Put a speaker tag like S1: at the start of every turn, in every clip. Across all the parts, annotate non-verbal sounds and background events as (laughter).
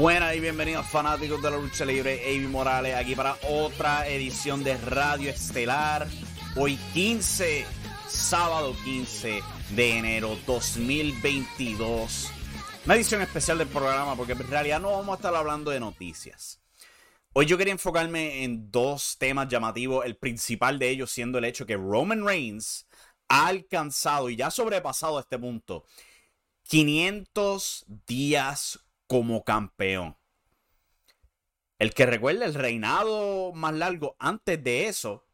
S1: Buenas y bienvenidos fanáticos de la lucha libre, Avi Morales aquí para otra edición de Radio Estelar. Hoy 15, sábado 15 de enero 2022. Una edición especial del programa porque en realidad no vamos a estar hablando de noticias. Hoy yo quería enfocarme en dos temas llamativos, el principal de ellos siendo el hecho que Roman Reigns ha alcanzado y ya ha sobrepasado a este punto 500 días como campeón. El que recuerda el reinado más largo antes de eso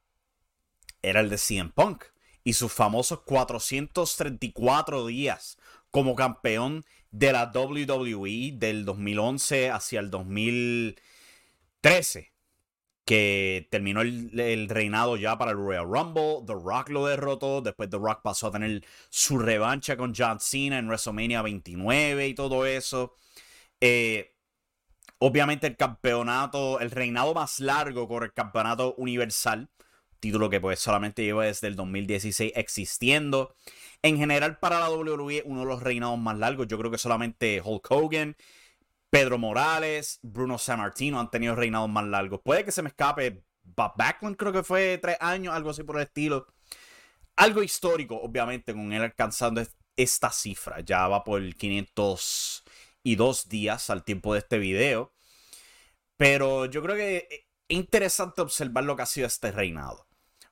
S1: era el de CM Punk y sus famosos 434 días como campeón de la WWE del 2011 hacia el 2013 que terminó el, reinado ya para el Royal Rumble. The Rock lo derrotó. Después The Rock pasó a tener su revancha con John Cena en WrestleMania 29 y todo eso. Eh, obviamente el campeonato, el reinado más largo con el campeonato universal. Título que pues solamente lleva desde el 2016 existiendo. En general para la WWE uno de los reinados más largos. Yo creo que solamente Hulk Hogan Pedro Morales, Bruno Sammartino han tenido reinados más largos. Puede que se me escape Bob Backlund, creo que fue tres años, algo así por el estilo. Algo histórico, obviamente, con él alcanzando esta cifra. Ya va por 502 días al tiempo de este video. Pero yo creo que es interesante observar lo que ha sido este reinado.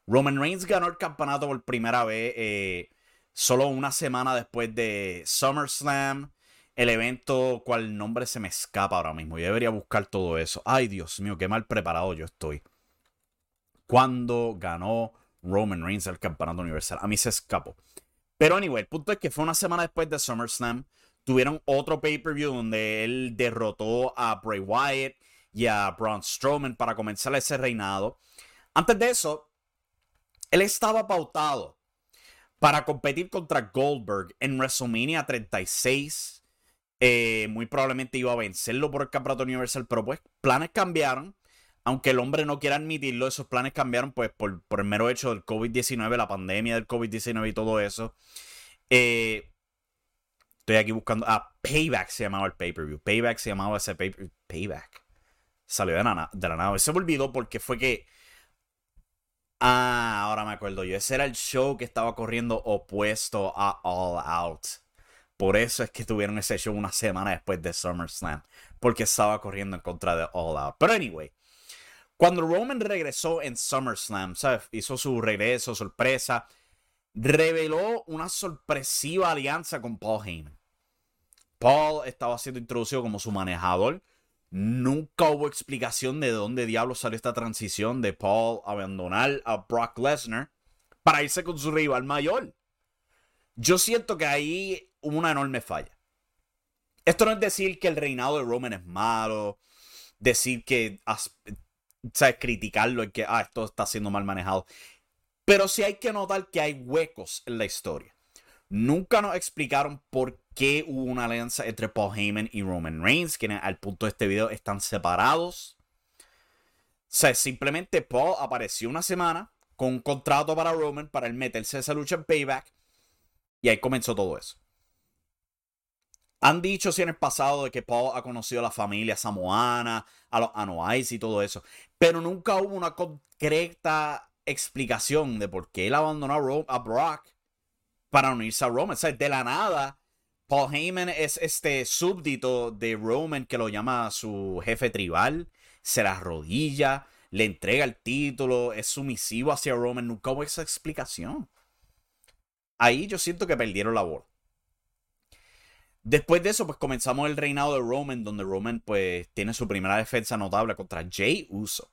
S1: Roman Reigns ganó el campeonato por primera vez eh, solo una semana después de SummerSlam el evento cual nombre se me escapa ahora mismo. Yo debería buscar todo eso. Ay, Dios mío, qué mal preparado yo estoy. Cuando ganó Roman Reigns el campeonato universal. A mí se escapó. Pero anyway, el punto es que fue una semana después de SummerSlam. Tuvieron otro pay-per-view donde él derrotó a Bray Wyatt y a Braun Strowman para comenzar ese reinado. Antes de eso, él estaba pautado para competir contra Goldberg en WrestleMania 36 eh, muy probablemente iba a vencerlo por el campeonato universal, pero pues planes cambiaron. Aunque el hombre no quiera admitirlo, esos planes cambiaron pues por, el mero hecho del COVID-19, la pandemia del COVID-19 y todo eso. Eh, estoy aquí buscando. Ah, Payback se llamaba el pay-per-view. Payback se llamaba ese pay-per-view. Payback. Salió de la, de la. Se me olvidó porque fue que. Ah, ahora me acuerdo yo. Ese era el show que estaba corriendo opuesto a All Out. Por eso es que tuvieron ese show una semana después de SummerSlam. Porque estaba corriendo en contra de All Out. Pero anyway. Cuando Roman regresó en SummerSlam, ¿sabes? Hizo su regreso, sorpresa. Reveló una sorpresiva alianza con Paul Heyman. Paul estaba siendo introducido como su manejador. Nunca hubo explicación de dónde diablos salió esta transición de Paul abandonar a Brock Lesnar para irse con su rival mayor. Yo siento que ahí hubo una enorme falla. Esto no es decir que el reinado de Roman es malo, decir que, ¿sabes? Criticarlo y que, ah, esto está siendo mal manejado. Pero sí hay que notar que hay huecos en la historia. Nunca nos explicaron por qué hubo una alianza entre Paul Heyman y Roman Reigns, quienes al punto de este video están separados. O sea, simplemente Paul apareció una semana con un contrato para Roman para el meterse esa lucha en payback. Y ahí comenzó todo eso. Han dicho si en el pasado de que Paul ha conocido a la familia samoana, a los Anoais y todo eso, pero nunca hubo una concreta explicación de por qué él abandonó a, Brock para unirse a Roman. O de la nada, Paul Heyman es este súbdito de Roman que lo llama su jefe tribal, se la arrodilla, le entrega el título, es sumisivo hacia Roman. Nunca hubo esa explicación. Ahí yo siento que perdieron la bola. Después de eso, pues comenzamos el reinado de Roman, donde Roman pues tiene su primera defensa notable contra Jay Uso.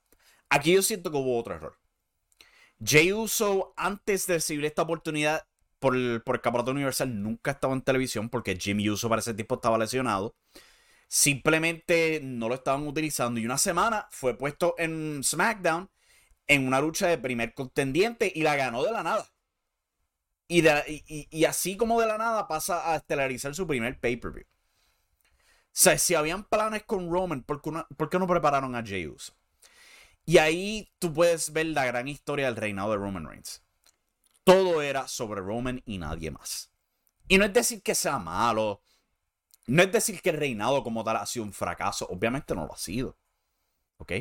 S1: Aquí yo siento que hubo otro error. Jay Uso, antes de recibir esta oportunidad por el, por el campeonato universal, nunca estaba en televisión porque Jimmy Uso para ese tiempo estaba lesionado. Simplemente no lo estaban utilizando y una semana fue puesto en SmackDown en una lucha de primer contendiente y la ganó de la nada. Y, así como de la nada pasa a estelarizar su primer pay-per-view. O sea, si habían planes con Roman, ¿por qué, no, prepararon a Jey Uso? Y ahí tú puedes ver la gran historia del reinado de Roman Reigns. Todo era sobre Roman y nadie más. Y no es decir que sea malo, No es decir que el reinado como tal ha sido un fracaso, obviamente no lo ha sido. ¿Ok?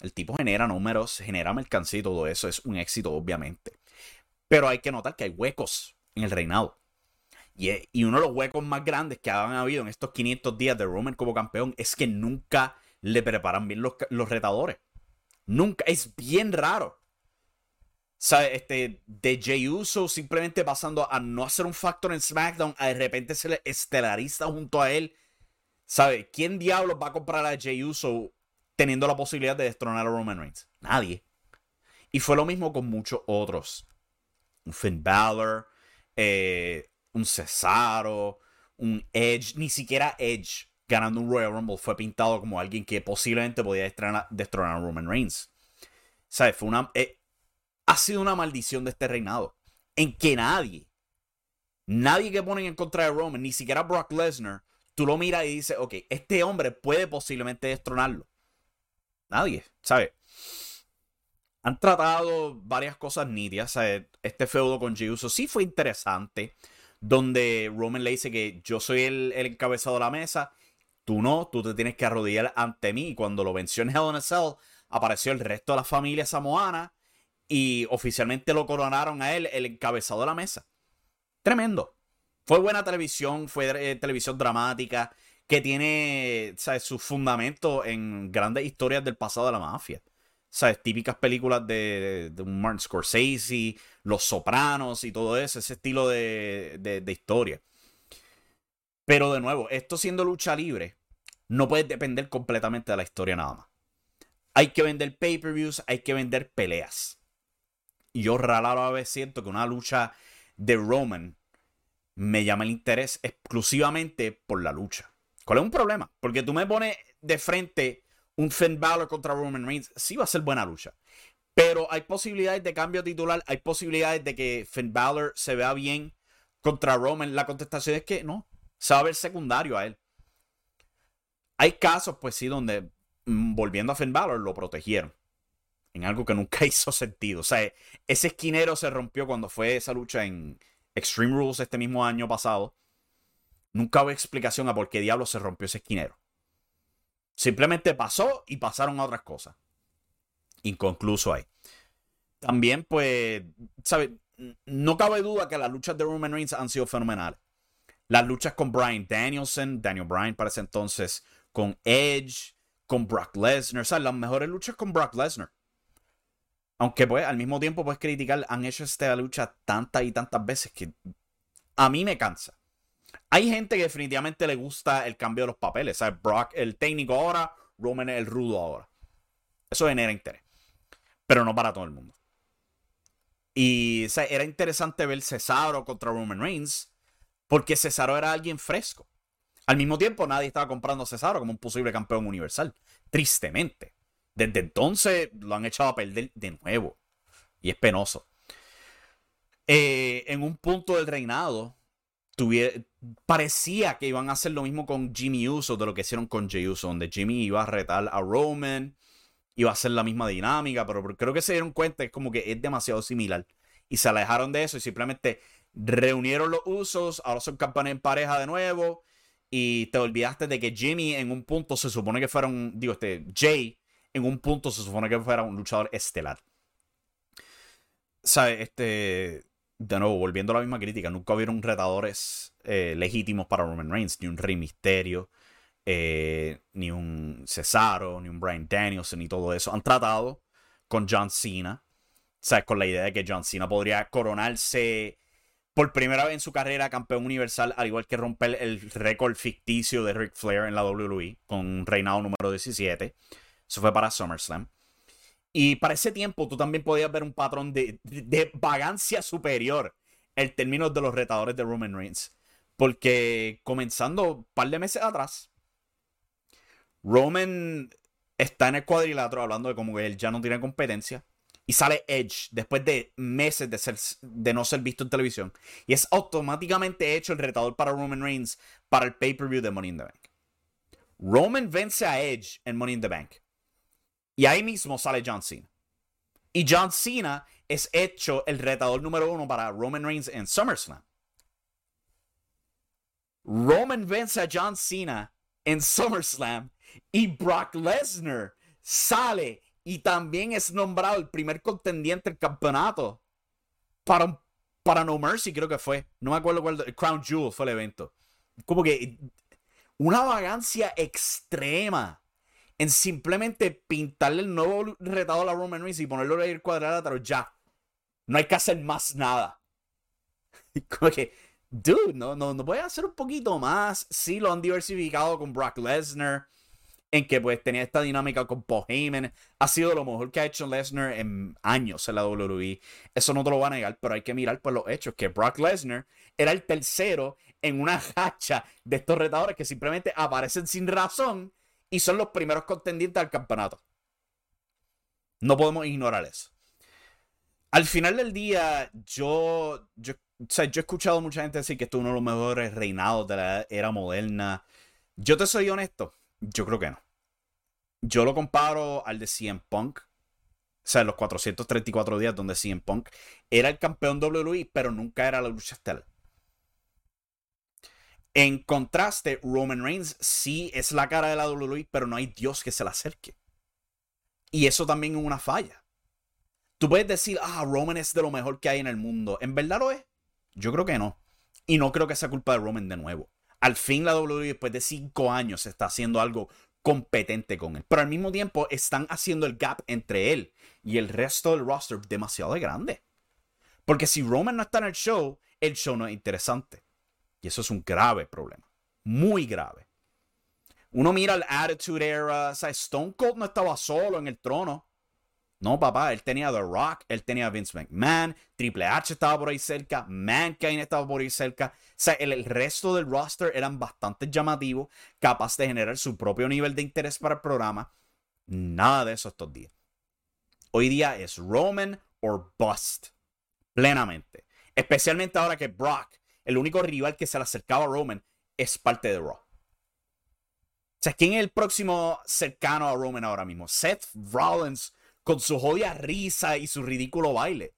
S1: El tipo genera números, genera mercancía y todo eso es un éxito, obviamente. Pero hay que notar que hay huecos en el reinado. Y, uno de los huecos más grandes que han habido en estos 500 días de Roman como campeón es que nunca le preparan bien los, los retadores. Nunca. Es bien raro. ¿Sabe? Este, de Jey Uso simplemente pasando a no hacer un factor en SmackDown, a de repente se le estelariza junto a él. ¿Sabe? ¿Quién diablos va a comprar a Jey Uso teniendo la posibilidad de destronar a Roman Reigns? Nadie. Y fue lo mismo con muchos otros. Un Finn Balor, eh, un Cesaro, un Edge, ni siquiera Edge ganando un Royal Rumble fue pintado como alguien que posiblemente podía destronar, a Roman Reigns. ¿Sabes? Fue una, eh, ha sido una maldición de este reinado. En que nadie, nadie que ponen en contra de Roman, ni siquiera Brock Lesnar, tú lo miras y dices, ok, este hombre puede posiblemente destronarlo. Nadie, ¿sabes? Han tratado varias cosas nítidas. ¿sabes? Este feudo con Jey sí fue interesante donde Roman le dice que yo soy el, encabezado de la mesa, tú no, tú te tienes que arrodillar ante mí. Y cuando lo venció en Hell in a Cell, apareció el resto de la familia samoana y oficialmente lo coronaron a él el encabezado de la mesa. Tremendo. Fue buena televisión, fue eh, televisión dramática, que tiene su fundamento en grandes historias del pasado de la mafia. ¿sabes? Típicas películas de, de, Martin Scorsese, Los Sopranos y todo eso, ese estilo de, de, historia. Pero de nuevo, esto siendo lucha libre, no puede depender completamente de la historia nada más. Hay que vender pay-per-views, hay que vender peleas. Y yo raro a veces siento que una lucha de Roman me llama el interés exclusivamente por la lucha. ¿Cuál es un problema? Porque tú me pones de frente un Finn Balor contra Roman Reigns, sí va a ser buena lucha. Pero hay posibilidades de cambio titular, hay posibilidades de que Finn Balor se vea bien contra Roman. La contestación es que no, se va a ver secundario a él. Hay casos, pues sí, donde mm, volviendo a Finn Balor lo protegieron. En algo que nunca (laughs) hizo sentido. O sea, ese esquinero se rompió cuando fue esa lucha en Extreme Rules este mismo año pasado. Nunca hubo explicación a por qué diablo se rompió ese esquinero. Simplemente pasó y pasaron a otras cosas. Inconcluso ahí. También, pues, ¿sabes? No cabe duda que las luchas de Roman Reigns han sido fenomenales. Las luchas con Brian Danielson, Daniel Bryan para ese entonces, con Edge, con Brock Lesnar, o sea, las mejores luchas con Brock Lesnar. Aunque pues al mismo tiempo puedes criticar, han hecho esta lucha tantas y tantas veces que a mí me cansa. Hay gente que definitivamente le gusta el cambio de los papeles. ¿sabes? Brock el técnico ahora, Roman el rudo ahora. Eso genera interés. Pero no para todo el mundo. Y era interesante ver Cesaro contra Roman Reigns. Porque Cesaro era alguien fresco. Al mismo tiempo, nadie estaba comprando a Cesaro como un posible campeón universal. Tristemente. Desde entonces lo han echado a perder de nuevo. Y es penoso. Eh, en un punto del reinado, parecía que iban a hacer lo mismo con Jimmy Uso de lo que hicieron con Jey Uso, donde Jimmy iba a retar a Roman, iba a hacer la misma dinámica, pero creo que se dieron cuenta que es como que es demasiado similar. Y se alejaron de eso y simplemente reunieron los usos, ahora son campeones en pareja de nuevo. Y te olvidaste de que Jimmy en un punto se supone que fuera un. Digo, este. Jay en un punto se supone que fuera un luchador estelar. ¿Sabes? Este de nuevo, volviendo a la misma crítica, nunca hubieron retadores eh, legítimos para Roman Reigns, ni un Rey Misterio, eh, ni un Cesaro, ni un Brian Danielson, ni todo eso. Han tratado con John Cena, sea, con la idea de que John Cena podría coronarse por primera vez en su carrera campeón universal, al igual que romper el récord ficticio de Ric Flair en la WWE con reinado número 17. Eso fue para SummerSlam. Y para ese tiempo tú también podías ver un patrón de, vagancia superior en términos de los retadores de Roman Reigns. Porque comenzando un par de meses atrás, Roman está en el cuadrilátero hablando de cómo que él ya no tiene competencia. Y sale Edge después de meses de, ser, de no ser visto en televisión. Y es automáticamente hecho el retador para Roman Reigns para el pay-per-view de Money in the Bank. Roman vence a Edge en Money in the Bank. Y ahí mismo sale John Cena. Y John Cena es hecho el retador número uno para Roman Reigns en SummerSlam. Roman vence a John Cena en SummerSlam y Brock Lesnar sale y también es nombrado el primer contendiente del campeonato para, para No Mercy, creo que fue. No me acuerdo cuál. Crown Jewel fue el evento. Como que una vagancia extrema en simplemente pintarle el nuevo retado a la Roman Reigns y ponerlo en el cuadrilátero ya. No hay que hacer más nada. (laughs) Como que, dude, no, no, no puede hacer un poquito más. Sí, lo han diversificado con Brock Lesnar, en que pues tenía esta dinámica con Paul. Ha sido lo mejor que ha hecho Lesnar en años en la WWE. Eso no te lo va a negar, pero hay que mirar por los hechos que Brock Lesnar era el tercero en una (laughs) hacha de estos retadores que simplemente aparecen sin razón y son los primeros contendientes al campeonato. No podemos ignorar eso. Al final del día, yo, yo, yo he escuchado mucha gente decir que esto es uno de los mejores reinados de la era moderna. Yo te soy honesto, yo creo que no. Yo lo comparo al de CM Punk. O sea, los 434 días donde CM Punk era el campeón WWE, pero nunca era la lucha estelar. En contraste, Roman Reigns sí es la cara de la WWE, pero no hay Dios que se la acerque. Y eso también es una falla. Tú puedes decir, ah, Roman es de lo mejor que hay en el mundo. ¿En verdad lo es? Yo creo que no. Y no creo que sea culpa de Roman de nuevo. Al fin la WWE después de cinco años está haciendo algo competente con él. Pero al mismo tiempo están haciendo el gap entre él y el resto del roster demasiado grande. Porque si Roman no está en el show, el show no es interesante. Y eso es un grave problema. Muy grave. Uno mira el Attitude Era. Stone Cold no estaba solo en el trono. No, papá, él tenía The Rock, él tenía Vince McMahon, Triple H estaba por ahí cerca, Mankind estaba por ahí cerca. O sea, el, resto del roster eran bastante llamativos, capaz de generar su propio nivel de interés para el programa. Nada de eso estos días. Hoy día es Roman or bust. Plenamente. Especialmente ahora que Brock el único rival que se le acercaba a Roman es parte de Raw. O sea, ¿quién es el próximo cercano a Roman ahora mismo? Seth Rollins con su jodia risa y su ridículo baile.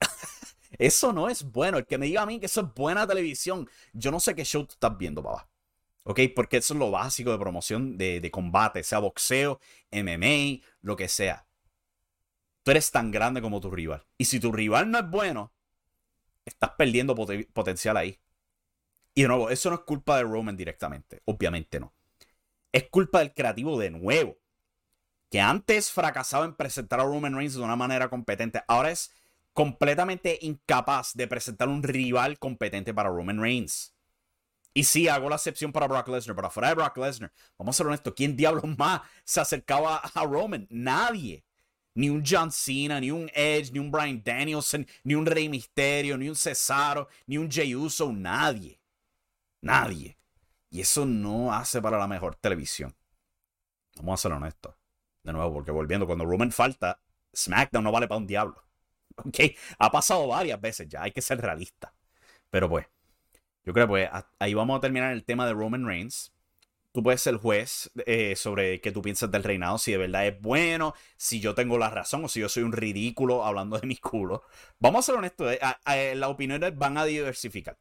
S1: (laughs) eso no es bueno. El que me diga a mí que eso es buena televisión, yo no sé qué show tú estás viendo, papá. ¿Ok? Porque eso es lo básico de promoción de, de combate, sea boxeo, MMA, lo que sea. Tú eres tan grande como tu rival. Y si tu rival no es bueno, estás perdiendo potencial ahí. Y de nuevo, eso no es culpa de Roman directamente, obviamente no. Es culpa del creativo de nuevo, que antes fracasaba en presentar a Roman Reigns de una manera competente, ahora es completamente incapaz de presentar un rival competente para Roman Reigns. Y sí, hago la excepción para Brock Lesnar, pero fuera de Brock Lesnar, vamos a ser honestos, ¿quién diablos más se acercaba a Roman? Nadie ni un John Cena, ni un Edge, ni un Brian Danielson, ni un Rey Misterio, ni un Cesaro, ni un Jey Uso, nadie. Nadie. Y eso no hace para la mejor televisión. Vamos a ser honestos. De nuevo, porque volviendo, cuando Roman falta, SmackDown no vale para un diablo. (laughs) ¿Ok? Ha pasado varias veces ya, hay que ser realista. Pero pues, yo creo que pues ahí vamos a terminar el tema de Roman Reigns tú puedes ser juez eh, sobre qué tú piensas del reinado, si de verdad es bueno, si yo tengo la razón o si yo soy un ridículo hablando de mi culo. Vamos a ser honestos, eh, las opiniones van a diversificar.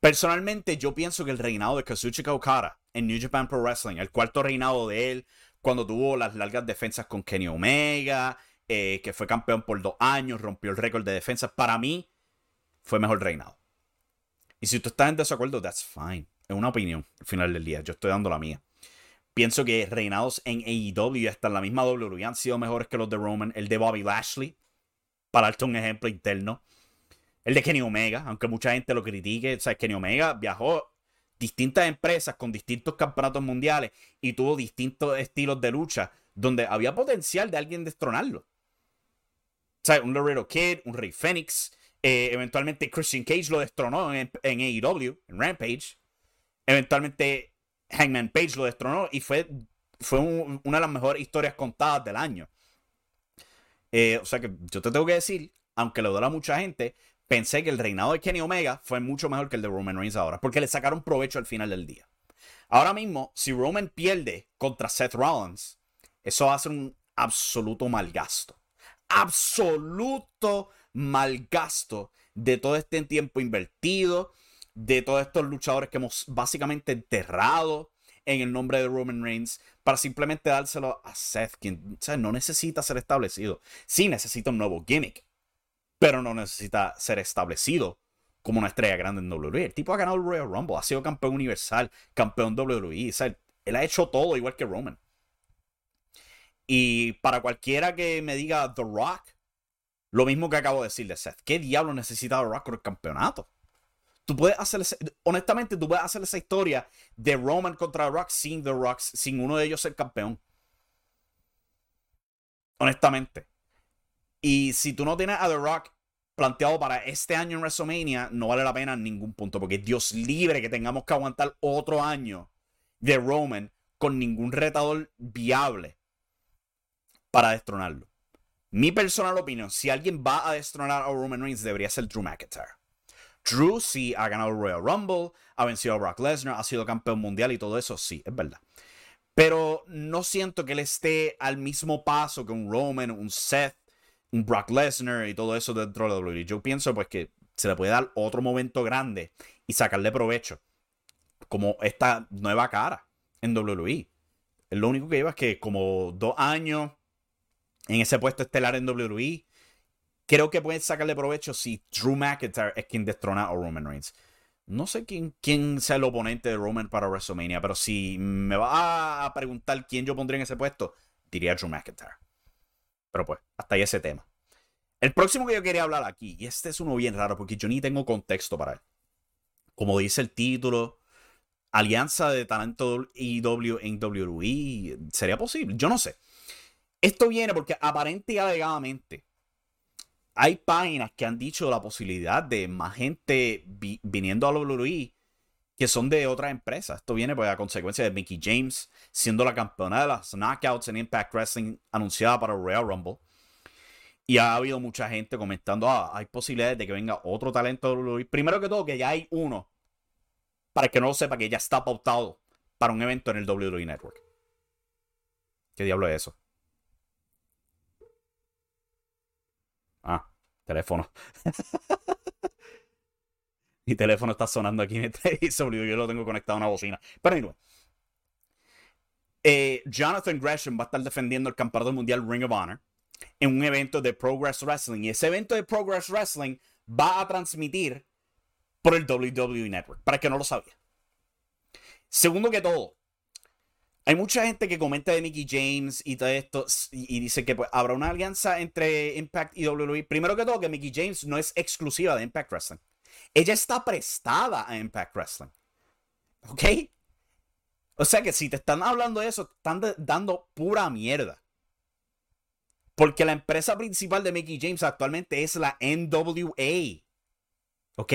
S1: Personalmente, yo pienso que el reinado de Kazuchika Okada en New Japan Pro Wrestling, el cuarto reinado de él, cuando tuvo las largas defensas con Kenny Omega, eh, que fue campeón por dos años, rompió el récord de defensas, para mí fue mejor reinado. Y si tú estás en desacuerdo, that's fine. Es una opinión al final del día. Yo estoy dando la mía. Pienso que reinados en AEW hasta en la misma WWE han sido mejores que los de Roman. El de Bobby Lashley, para darte un ejemplo interno. El de Kenny Omega, aunque mucha gente lo critique. O sea, Kenny Omega viajó distintas empresas con distintos campeonatos mundiales y tuvo distintos estilos de lucha donde había potencial de alguien destronarlo. O sea, un Laredo Kid, un Rey Phoenix. Eh, eventualmente Christian Cage lo destronó en, AEW, en Rampage. Eventualmente Hangman Page lo destronó y fue, fue una de las mejores historias contadas del año. Eh, o sea que yo te tengo que decir, aunque le duele a mucha gente, pensé que el reinado de Kenny Omega fue mucho mejor que el de Roman Reigns ahora, porque le sacaron provecho al final del día. Ahora mismo, si Roman pierde contra Seth Rollins, eso va a ser un absoluto mal gasto. Absoluto mal gasto de todo este tiempo invertido, de todos estos luchadores que hemos básicamente enterrado en el nombre de Roman Reigns para simplemente dárselo a Seth, quien no necesita ser establecido. Sí necesita un nuevo gimmick, pero no necesita ser establecido como una estrella grande en WWE. El tipo ha ganado el Royal Rumble, ha sido campeón universal, campeón WWE. él ha hecho todo igual que Roman. Y para cualquiera que me diga The Rock, lo mismo que acabo de decir de Seth. ¿Qué diablo necesita The Rock con el campeonato? Tú puedes hacer, honestamente, tú puedes hacer esa historia de Roman contra The Rock sin The Rock, sin uno de ellos ser campeón. Honestamente. Y si tú no tienes a The Rock planteado para este año en WrestleMania, no vale la pena en ningún punto, porque Dios libre que tengamos que aguantar otro año de Roman con ningún retador viable para destronarlo. Mi personal opinión, si alguien va a destronar a Roman Reigns, debería ser Drew McIntyre. Drew sí ha ganado Royal Rumble, ha vencido a Brock Lesnar, ha sido campeón mundial y todo eso, sí, es verdad. Pero no siento que él esté al mismo paso que un Roman, un Seth, un Brock Lesnar y todo eso dentro de WWE. Yo pienso pues que se le puede dar otro momento grande y sacarle provecho. Como esta nueva cara en WWE. Lo único que lleva es que como dos años en ese puesto estelar en WWE. Creo que pueden sacarle provecho si Drew McIntyre es quien destrona a Roman Reigns. No sé quién, quién sea el oponente de Roman para WrestleMania, pero si me va a preguntar quién yo pondría en ese puesto, diría Drew McIntyre. Pero pues, hasta ahí ese tema. El próximo que yo quería hablar aquí, y este es uno bien raro porque yo ni tengo contexto para él. Como dice el título, alianza de talento IW en WWE, ¿sería posible? Yo no sé. Esto viene porque aparente y alegadamente hay páginas que han dicho la posibilidad de más gente viniendo a WWE que son de otras empresas. Esto viene pues, a consecuencia de Mickey James siendo la campeona de las Knockouts en Impact Wrestling anunciada para el Royal Rumble. Y ha habido mucha gente comentando, ah, hay posibilidades de que venga otro talento de WWE. Primero que todo, que ya hay uno, para que no lo sepa, que ya está pautado para un evento en el WWE Network. ¿Qué diablo es eso? Ah, teléfono. (laughs) Mi teléfono está sonando aquí (laughs) y se olvidó, yo lo tengo conectado a una bocina. Pero anyway. Eh, Jonathan Gresham va a estar defendiendo el campeonato mundial Ring of Honor en un evento de Progress Wrestling. Y ese evento de Progress Wrestling va a transmitir por el WWE Network, para que no lo sabía. Segundo que todo, hay mucha gente que comenta de Mickey James y todo esto y, dice que pues, habrá una alianza entre Impact y WWE. Primero que todo, que Mickey James no es exclusiva de Impact Wrestling. Ella está prestada a Impact Wrestling. ¿Ok? O sea que si te están hablando de eso, están dando pura mierda. Porque la empresa principal de Mickey James actualmente es la NWA. ¿Ok?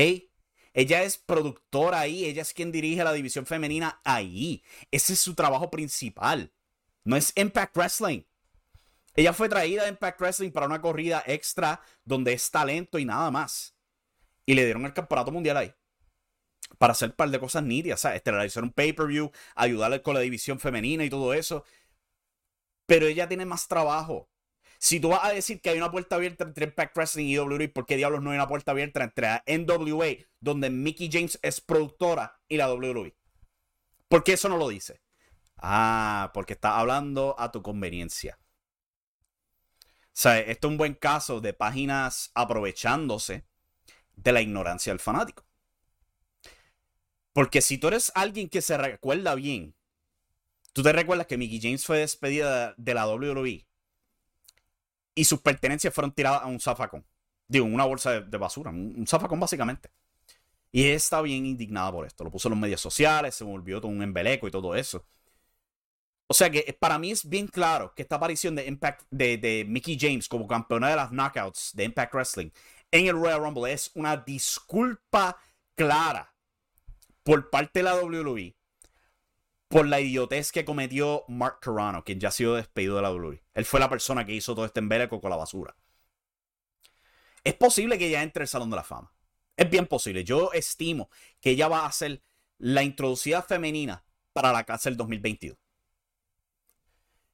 S1: Ella es productora ahí, ella es quien dirige la división femenina ahí. Ese es su trabajo principal. No es Impact Wrestling. Ella fue traída a Impact Wrestling para una corrida extra donde es talento y nada más. Y le dieron el campeonato mundial ahí. Para hacer un par de cosas nítidas, ¿sabes? realizar un pay-per-view, ayudarle con la división femenina y todo eso. Pero ella tiene más trabajo. Si tú vas a decir que hay una puerta abierta entre Impact Wrestling y WWE, ¿por qué diablos no hay una puerta abierta entre NWA, donde Mickey James es productora, y la WWE? ¿Por qué eso no lo dice? Ah, porque está hablando a tu conveniencia. O sea, esto es un buen caso de páginas aprovechándose de la ignorancia del fanático. Porque si tú eres alguien que se recuerda bien, tú te recuerdas que Mickey James fue despedida de la WWE y sus pertenencias fueron tiradas a un zafacón. Digo, una bolsa de, basura, un, zafacón básicamente. Y ella está bien indignada por esto. Lo puso en los medios sociales, se volvió todo un embeleco y todo eso. O sea que para mí es bien claro que esta aparición de Impact de, de Mickey James como campeona de las knockouts de Impact Wrestling en el Royal Rumble es una disculpa clara por parte de la WWE por la idiotez que cometió Mark Carano, quien ya ha sido despedido de la WWE. Él fue la persona que hizo todo este embeleco con la basura. Es posible que ella entre al Salón de la Fama. Es bien posible. Yo estimo que ella va a ser la introducida femenina para la clase del 2022.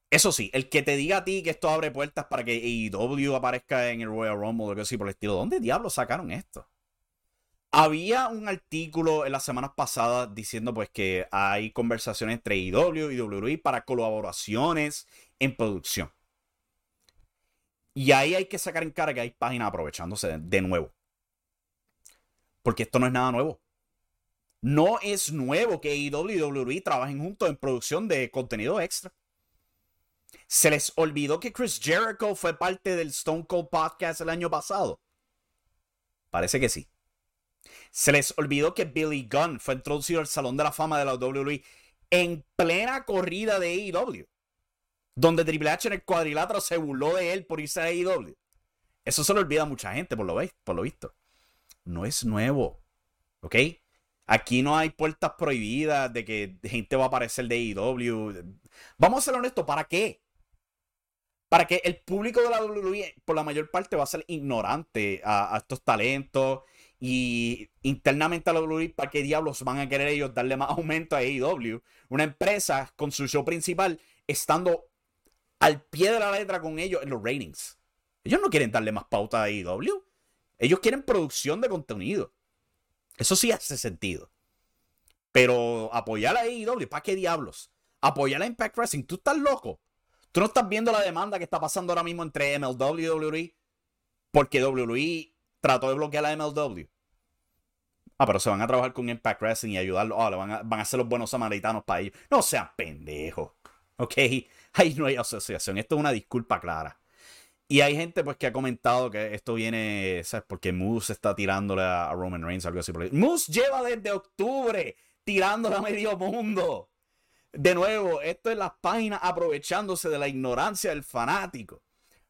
S1: Eso sí, el que te diga a ti que esto abre puertas para que AEW aparezca en el Royal Rumble o algo así por el estilo, ¿dónde diablos sacaron esto? Había un artículo en las semanas pasadas diciendo pues que hay conversaciones entre IW y WWE para colaboraciones en producción. Y ahí hay que sacar en cara que hay páginas aprovechándose de, nuevo. Porque esto no es nada nuevo. No es nuevo que IW y WWE trabajen juntos en producción de contenido extra. ¿Se les olvidó que Chris Jericho fue parte del Stone Cold Podcast el año pasado? Parece que sí. Se les olvidó que Billy Gunn fue introducido al Salón de la Fama de la WWE en plena corrida de AEW. Donde Triple H en el cuadrilátero se burló de él por irse a AEW. Eso se lo olvida mucha gente, por lo, por lo visto. No es nuevo. ¿Ok? Aquí no hay puertas prohibidas de que gente va a aparecer de AEW. Vamos a ser honestos, ¿para qué? Para que el público de la WWE, por la mayor parte, va a ser ignorante a, a estos talentos y internamente a la WWE, ¿para qué diablos van a querer ellos darle más aumento a AEW? Una empresa con su show principal estando al pie de la letra con ellos en los ratings. Ellos no quieren darle más pauta a AEW. Ellos quieren producción de contenido. Eso sí hace sentido. Pero apoyar a AEW, ¿para qué diablos? Apoyar a Impact Wrestling, tú estás loco. Tú no estás viendo la demanda que está pasando ahora mismo entre MLW y WWE. Porque WWE trató de bloquear la MLW. Ah, pero se van a trabajar con Impact Wrestling y ayudarlo. Ah, van, a, van a ser los buenos samaritanos para ellos. No sean pendejos. Ok, (laughs) ahí no hay asociación. Esto es una disculpa clara. Y hay gente pues que ha comentado que esto viene, ¿sabes? Porque Moose está tirándole a Roman Reigns algo así. Moose lleva desde octubre tirándole a medio mundo. De nuevo, esto es las páginas aprovechándose de la ignorancia del fanático.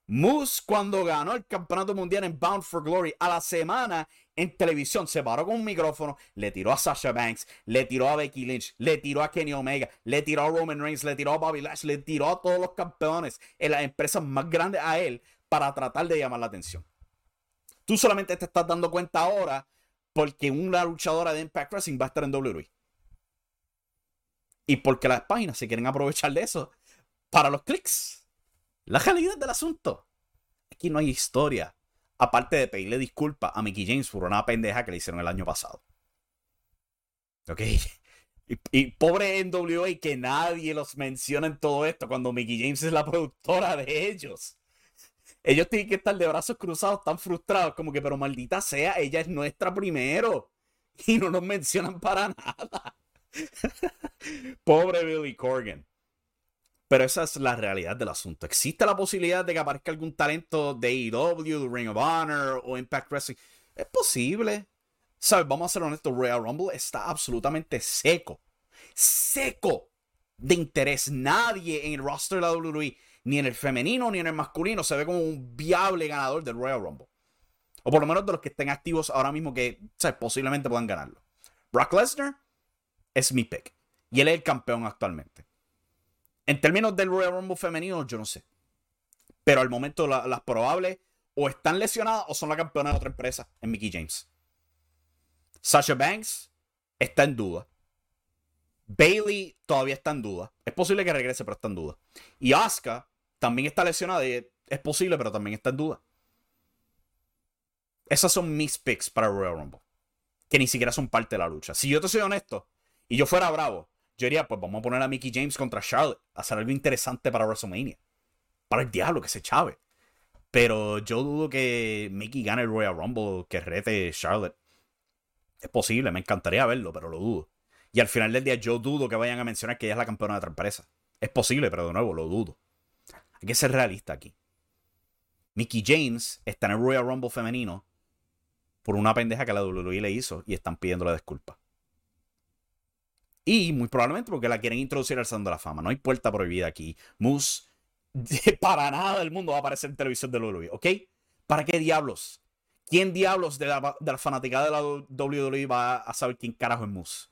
S1: Moose cuando ganó el campeonato mundial en Bound for Glory a la semana en televisión se paró con un micrófono, le tiró a Sasha Banks, le tiró a Becky Lynch, le tiró a Kenny Omega, le tiró a Roman Reigns, le tiró a Bobby Lash, le tiró a todos los campeones en las empresas más grandes a él para tratar de llamar la atención. Tú solamente te estás dando cuenta ahora porque una luchadora de Impact Wrestling va a estar en WWE. Y porque las páginas se quieren aprovechar de eso para los clics. La realidad del asunto. Aquí no hay historia. Aparte de pedirle disculpas a Mickey James por una pendeja que le hicieron el año pasado. Ok. Y, pobre NWA que nadie los menciona en todo esto cuando Mickey James es la productora de ellos. Ellos tienen que estar de brazos cruzados tan frustrados como que, pero maldita sea, ella es nuestra primero. Y no nos mencionan para nada. (laughs) pobre Billy Corgan. Pero esa es la realidad del asunto. ¿Existe la posibilidad de que aparezca algún talento de AEW, Ring of Honor o Impact Wrestling? Es posible. ¿Sabes? Vamos a ser honestos. Royal Rumble está absolutamente seco. Seco de interés. Nadie en el roster de la WWE, ni en el femenino ni en el masculino, se ve como un viable ganador del Royal Rumble. O por lo menos de los que estén activos ahora mismo que ¿sabes? posiblemente puedan ganarlo. Brock Lesnar es mi pick. Y él es el campeón actualmente. En términos del Royal Rumble femenino, yo no sé. Pero al momento las probables o están lesionadas o son la campeona de otra empresa en Mickey James. Sasha Banks está en duda. Bailey todavía está en duda. Es posible que regrese, pero está en duda. Y Asuka también está lesionada y es posible, pero también está en duda. Esas son mis picks para Royal Rumble. Que ni siquiera son parte de la lucha. Si yo te soy honesto y yo fuera bravo, yo diría, pues vamos a poner a Mickey James contra Charlotte. Hacer algo interesante para WrestleMania. Para el diablo, que se chave. Pero yo dudo que Mickey gane el Royal Rumble, que rete Charlotte. Es posible, me encantaría verlo, pero lo dudo. Y al final del día yo dudo que vayan a mencionar que ella es la campeona de otra empresa. Es posible, pero de nuevo lo dudo. Hay que ser realista aquí. Mickey James está en el Royal Rumble femenino por una pendeja que la WWE le hizo y están pidiéndole disculpas. Y muy probablemente porque la quieren introducir al Salón de la Fama. No hay puerta prohibida aquí. Moose, (laughs) para nada del mundo va a aparecer en televisión de WWE, ¿ok? ¿Para qué diablos? ¿Quién diablos de la, de la fanaticada de la WWE va a saber quién carajo es Moose?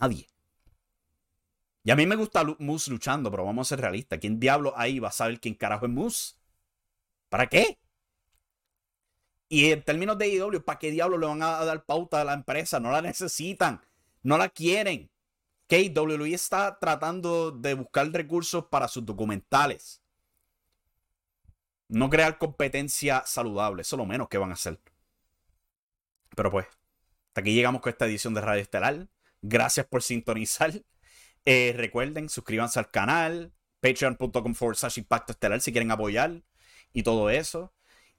S1: Nadie. Y a mí me gusta Moose luchando, pero vamos a ser realistas. ¿Quién diablos ahí va a saber quién carajo es Moose? ¿Para qué? Y en términos de IW, ¿para qué diablos le van a dar pauta a la empresa? No la necesitan. No la quieren. WWE está tratando de buscar recursos para sus documentales. No crear competencia saludable. Eso es lo menos que van a hacer. Pero pues, Hasta aquí llegamos con esta edición de Radio Estelar. Gracias por sintonizar. Eh, recuerden, suscríbanse al canal, patreon.com forward slash impacto estelar si quieren apoyar y todo eso.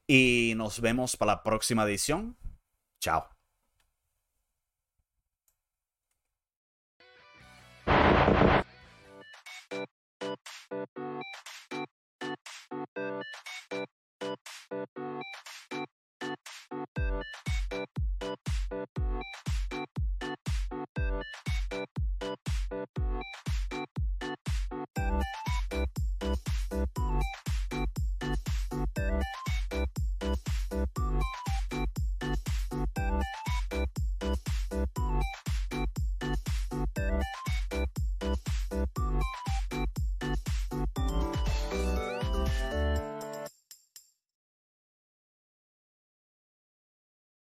S1: Y nos vemos para la próxima edición. Chao.